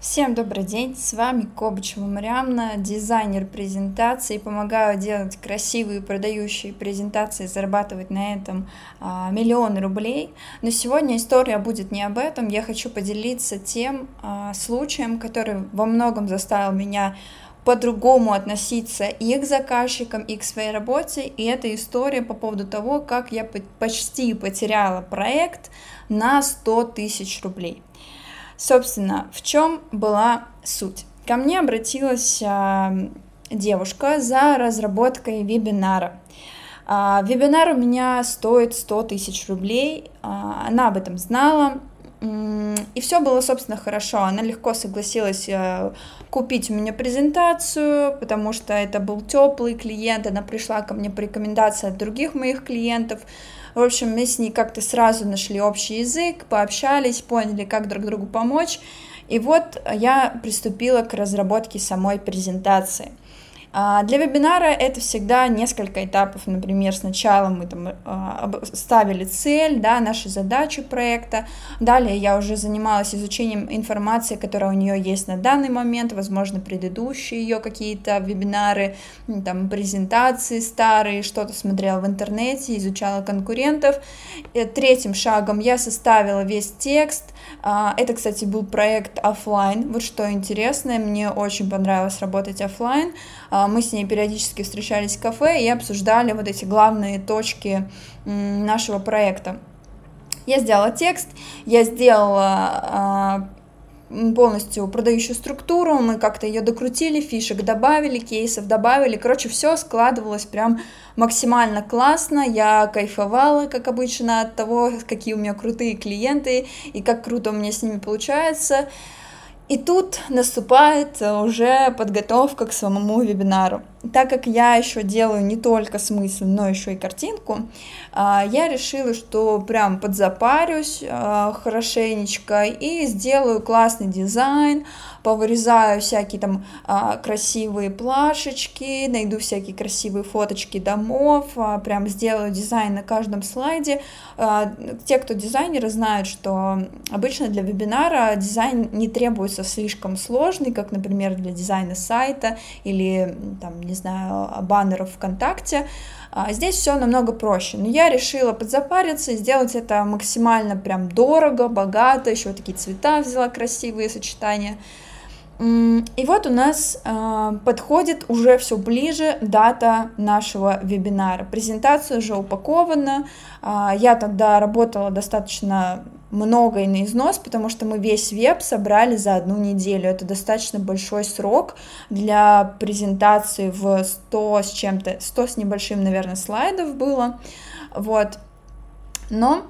Всем добрый день, с вами Кобычева Мариамна, дизайнер презентаций, помогаю делать красивые продающие презентации, зарабатывать на этом а, миллионы рублей. Но сегодня история будет не об этом, я хочу поделиться тем а, случаем, который во многом заставил меня по-другому относиться и к заказчикам, и к своей работе. И это история по поводу того, как я почти потеряла проект на 100 тысяч рублей. Собственно, в чем была суть? Ко мне обратилась а, девушка за разработкой вебинара. А, вебинар у меня стоит 100 тысяч рублей, а, она об этом знала, и все было, собственно, хорошо. Она легко согласилась а, купить у меня презентацию, потому что это был теплый клиент, она пришла ко мне по рекомендации от других моих клиентов. В общем, мы с ней как-то сразу нашли общий язык, пообщались, поняли, как друг другу помочь. И вот я приступила к разработке самой презентации. А, для вебинара это всегда несколько этапов. Например, сначала мы там а, ставили цель, да, наши задачи проекта. Далее я уже занималась изучением информации, которая у нее есть на данный момент, возможно, предыдущие ее какие-то вебинары, там, презентации старые, что-то смотрела в интернете, изучала конкурентов. И третьим шагом я составила весь текст. А, это, кстати, был проект офлайн. Вот что интересное, мне очень понравилось работать офлайн. А, мы с ней периодически встречались в кафе и обсуждали вот эти главные точки нашего проекта. Я сделала текст, я сделала а, полностью продающую структуру, мы как-то ее докрутили, фишек добавили, кейсов добавили, короче, все складывалось прям максимально классно, я кайфовала, как обычно, от того, какие у меня крутые клиенты и как круто у меня с ними получается, и тут наступает уже подготовка к самому вебинару. Так как я еще делаю не только смысл, но еще и картинку, а, я решила, что прям подзапарюсь а, хорошенечко и сделаю классный дизайн, повырезаю всякие там а, красивые плашечки, найду всякие красивые фоточки домов, прям сделаю дизайн на каждом слайде. Те, кто дизайнеры, знают, что обычно для вебинара дизайн не требуется слишком сложный, как, например, для дизайна сайта или, там, не знаю, баннеров ВКонтакте. А здесь все намного проще. Но я решила подзапариться и сделать это максимально прям дорого, богато. Еще вот такие цвета взяла красивые сочетания. И вот у нас э, подходит уже все ближе дата нашего вебинара. Презентация уже упакована. Э, я тогда работала достаточно много и на износ, потому что мы весь веб собрали за одну неделю. Это достаточно большой срок для презентации в 100 с чем-то, 100 с небольшим, наверное, слайдов было. Вот. Но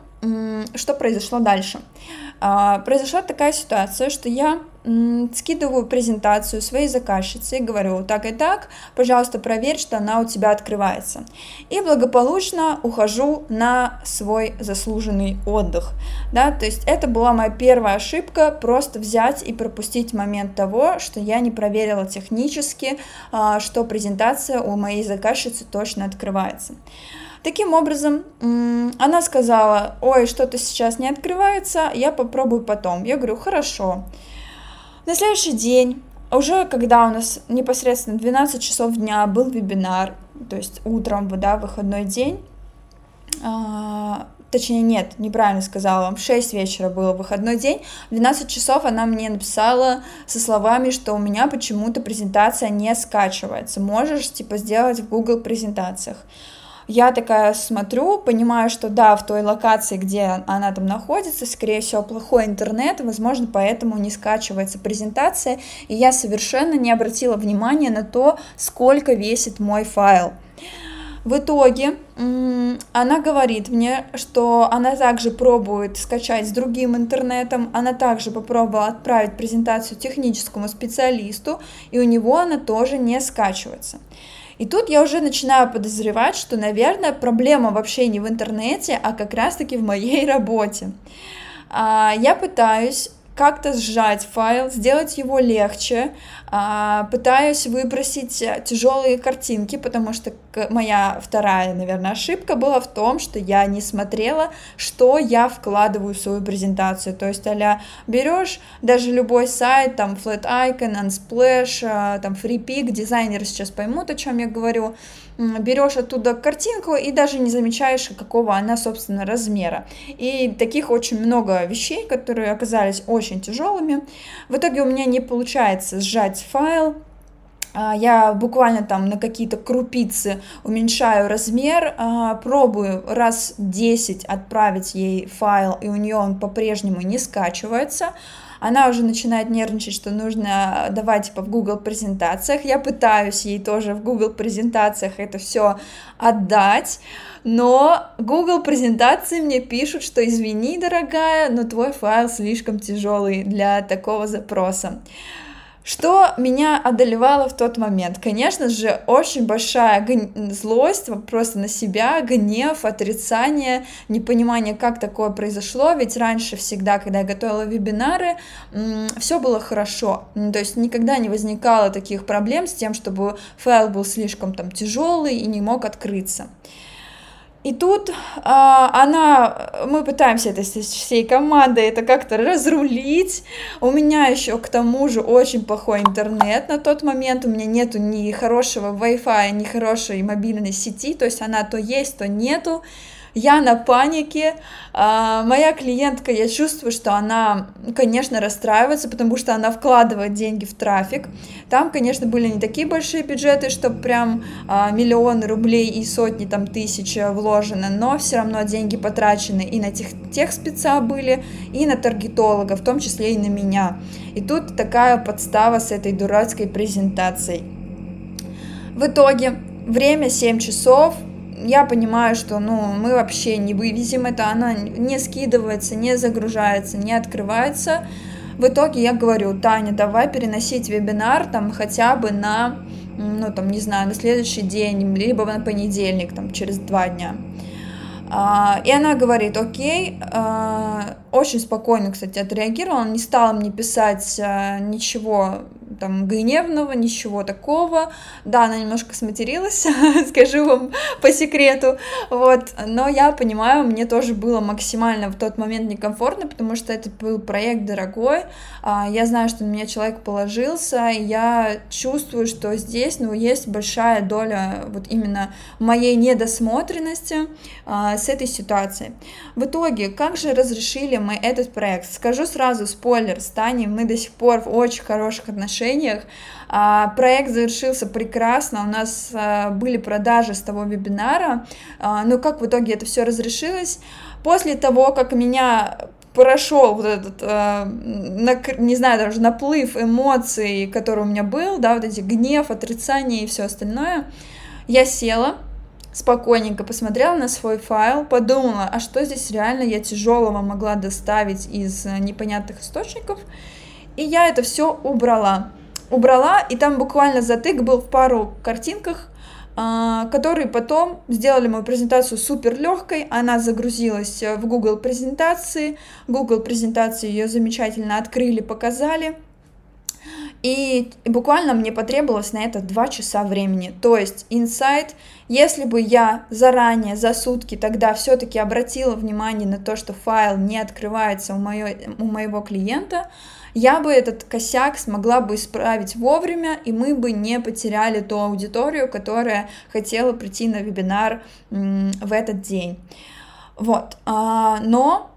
что произошло дальше? А, произошла такая ситуация, что я скидываю презентацию своей заказчице и говорю, так и так, пожалуйста, проверь, что она у тебя открывается. И благополучно ухожу на свой заслуженный отдых. Да, то есть это была моя первая ошибка, просто взять и пропустить момент того, что я не проверила технически, а, что презентация у моей заказчицы точно открывается. Таким образом, она сказала, ой, что-то сейчас не открывается, я попробую потом. Я говорю, хорошо. На следующий день, уже когда у нас непосредственно 12 часов дня был вебинар, то есть утром, да, выходной день, а, точнее, нет, неправильно сказала вам, в 6 вечера был выходной день, в 12 часов она мне написала со словами, что у меня почему-то презентация не скачивается, можешь, типа, сделать в Google презентациях. Я такая смотрю, понимаю, что да, в той локации, где она там находится, скорее всего, плохой интернет, возможно, поэтому не скачивается презентация, и я совершенно не обратила внимания на то, сколько весит мой файл. В итоге она говорит мне, что она также пробует скачать с другим интернетом, она также попробовала отправить презентацию техническому специалисту, и у него она тоже не скачивается. И тут я уже начинаю подозревать, что, наверное, проблема вообще не в интернете, а как раз-таки в моей работе. А, я пытаюсь как-то сжать файл, сделать его легче, пытаюсь выбросить тяжелые картинки, потому что моя вторая, наверное, ошибка была в том, что я не смотрела, что я вкладываю в свою презентацию. То есть, а берешь даже любой сайт, там Flat Icon, Unsplash, а, там FreePic, дизайнеры сейчас поймут, о чем я говорю, берешь оттуда картинку и даже не замечаешь, какого она, собственно, размера. И таких очень много вещей, которые оказались очень тяжелыми. В итоге у меня не получается сжать файл, а, я буквально там на какие-то крупицы уменьшаю размер, а, пробую раз 10 отправить ей файл, и у нее он по-прежнему не скачивается она уже начинает нервничать, что нужно давать типа в Google презентациях. Я пытаюсь ей тоже в Google презентациях это все отдать, но Google презентации мне пишут, что извини, дорогая, но твой файл слишком тяжелый для такого запроса. Что меня одолевало в тот момент? Конечно же, очень большая злость просто на себя, гнев, отрицание, непонимание, как такое произошло, ведь раньше всегда, когда я готовила вебинары, все было хорошо, то есть никогда не возникало таких проблем с тем, чтобы файл был слишком там тяжелый и не мог открыться. И тут а, она, мы пытаемся это с всей командой это как-то разрулить. У меня еще к тому же очень плохой интернет на тот момент. У меня нету ни хорошего Wi-Fi, ни хорошей мобильной сети. То есть она то есть, то нету я на панике, а, моя клиентка, я чувствую, что она, конечно, расстраивается, потому что она вкладывает деньги в трафик. Там, конечно, были не такие большие бюджеты, чтобы прям а, миллионы рублей и сотни там тысяч вложено, но все равно деньги потрачены и на тех, тех спеца были, и на таргетолога, в том числе и на меня. И тут такая подстава с этой дурацкой презентацией. В итоге время 7 часов, я понимаю, что ну, мы вообще не вывезем это, она не скидывается, не загружается, не открывается. В итоге я говорю, Таня, давай переносить вебинар там хотя бы на, ну там, не знаю, на следующий день, либо на понедельник, там, через два дня. А, и она говорит, окей, а, очень спокойно, кстати, отреагировала, не стала мне писать а, ничего там гневного, ничего такого. Да, она немножко сматерилась, скажу вам по секрету, вот, но я понимаю, мне тоже было максимально в тот момент некомфортно, потому что это был проект дорогой, а, я знаю, что на меня человек положился, и я чувствую, что здесь, ну, есть большая доля вот именно моей недосмотренности а, с этой ситуацией. В итоге, как же разрешили мы этот проект? Скажу сразу, спойлер, с Таней мы до сих пор в очень хороших отношениях, отношениях. А, проект завершился прекрасно, у нас а, были продажи с того вебинара, а, но как в итоге это все разрешилось? После того, как меня прошел вот этот, не знаю, даже наплыв эмоций, который у меня был, да, вот эти гнев, отрицание и все остальное, я села, спокойненько посмотрела на свой файл, подумала, а что здесь реально я тяжелого могла доставить из непонятных источников, и я это все убрала убрала, и там буквально затык был в пару картинках, а, которые потом сделали мою презентацию супер легкой. Она загрузилась в Google презентации. Google презентации ее замечательно открыли, показали. И буквально мне потребовалось на это 2 часа времени. То есть инсайт, если бы я заранее, за сутки тогда все-таки обратила внимание на то, что файл не открывается у, моё, у моего клиента, я бы этот косяк смогла бы исправить вовремя, и мы бы не потеряли ту аудиторию, которая хотела прийти на вебинар в этот день. Вот, а, но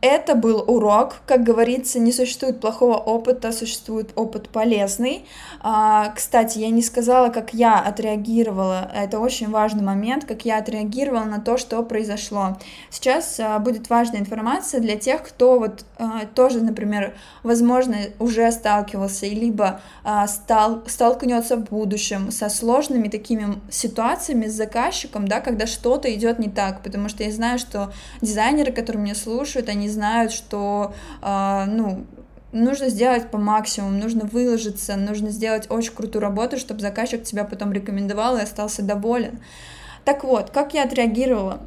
это был урок, как говорится, не существует плохого опыта, существует опыт полезный. А, кстати, я не сказала, как я отреагировала, это очень важный момент, как я отреагировала на то, что произошло. Сейчас а, будет важная информация для тех, кто вот а, тоже, например, возможно, уже сталкивался, либо стал, столкнется в будущем со сложными такими ситуациями с заказчиком, да, когда что-то идет не так, потому что я знаю, что дизайнеры, которые меня слушают, они знают, что, э, ну, нужно сделать по максимуму, нужно выложиться, нужно сделать очень крутую работу, чтобы заказчик тебя потом рекомендовал и остался доволен. Так вот, как я отреагировала?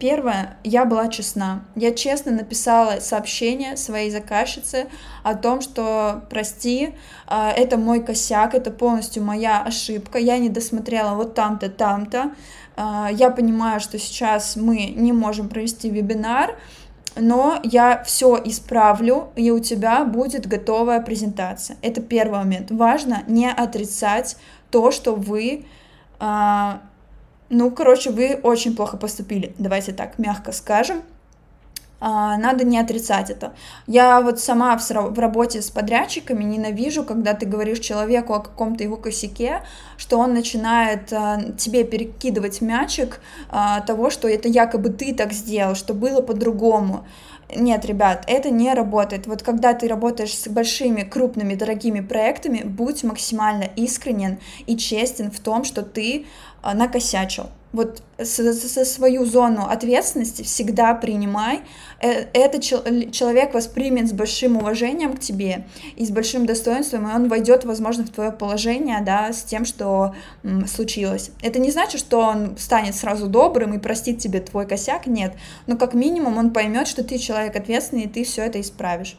Первое, я была честна. Я честно написала сообщение своей заказчице о том, что прости, а, это мой косяк, это полностью моя ошибка, я не досмотрела вот там-то, там-то. А, я понимаю, что сейчас мы не можем провести вебинар, но я все исправлю, и у тебя будет готовая презентация. Это первый момент. Важно не отрицать то, что вы, а, ну, короче, вы очень плохо поступили. Давайте так мягко скажем. А, надо не отрицать это. Я вот сама в, работе с подрядчиками ненавижу, когда ты говоришь человеку о каком-то его косяке, что он начинает а, тебе перекидывать мячик а, того, что это якобы ты так сделал, что было по-другому. Нет, ребят, это не работает. Вот когда ты работаешь с большими, крупными, дорогими проектами, будь максимально искренен и честен в том, что ты накосячил вот со свою зону ответственности всегда принимай. Э, это человек воспримет с большим уважением к тебе и с большим достоинством, и он войдет, возможно, в твое положение, да, с тем, что случилось. Это не значит, что он станет сразу добрым и простит тебе твой косяк, нет. Но как минимум он поймет, что ты человек ответственный, и ты все это исправишь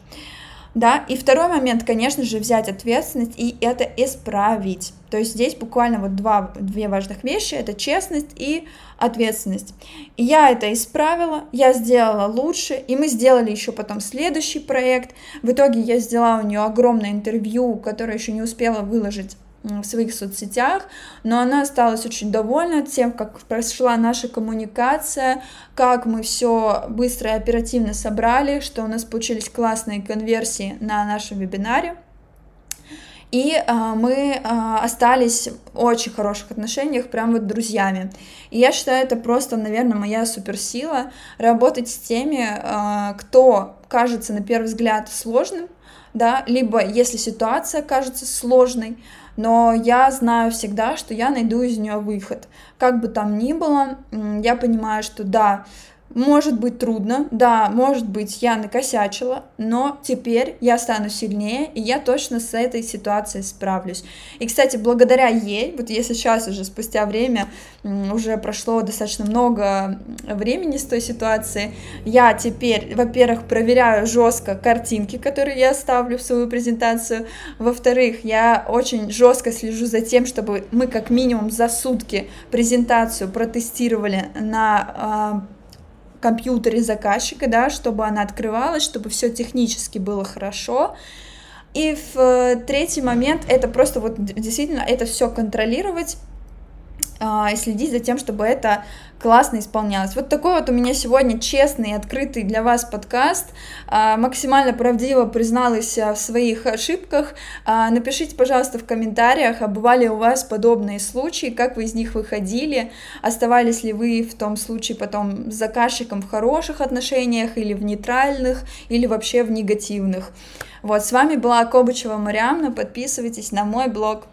да, и второй момент, конечно же, взять ответственность и это исправить. То есть здесь буквально вот два, две важных вещи, это честность и ответственность. И я это исправила, я сделала лучше, и мы сделали еще потом следующий проект. В итоге я сделала у нее огромное интервью, которое еще не успела выложить в своих соцсетях, но она осталась очень довольна тем, как прошла наша коммуникация, как мы все быстро и оперативно собрали, что у нас получились классные конверсии на нашем вебинаре. И а, мы а, остались в очень хороших отношениях, прям вот друзьями. И я считаю, это просто, наверное, моя суперсила работать с теми, а, кто кажется на первый взгляд сложным, да, либо если ситуация кажется сложной, но я знаю всегда, что я найду из нее выход. Как бы там ни было, я понимаю, что да, может быть трудно, да, может быть я накосячила, но теперь я стану сильнее, и я точно с этой ситуацией справлюсь. И, кстати, благодаря ей, вот если сейчас уже спустя время, уже прошло достаточно много времени с той ситуации, я теперь, во-первых, проверяю жестко картинки, которые я ставлю в свою презентацию, во-вторых, я очень жестко слежу за тем, чтобы мы как минимум за сутки презентацию протестировали на а, компьютере заказчика, да, чтобы она открывалась, чтобы все технически было хорошо. И в э, третий момент это просто вот действительно это все контролировать и следить за тем, чтобы это классно исполнялось. Вот такой вот у меня сегодня честный открытый для вас подкаст. А, максимально правдиво призналась в своих ошибках. А, напишите, пожалуйста, в комментариях, а бывали у вас подобные случаи, как вы из них выходили, оставались ли вы в том случае потом с заказчиком в хороших отношениях или в нейтральных, или вообще в негативных. Вот, с вами была Кобычева Мариамна, подписывайтесь на мой блог.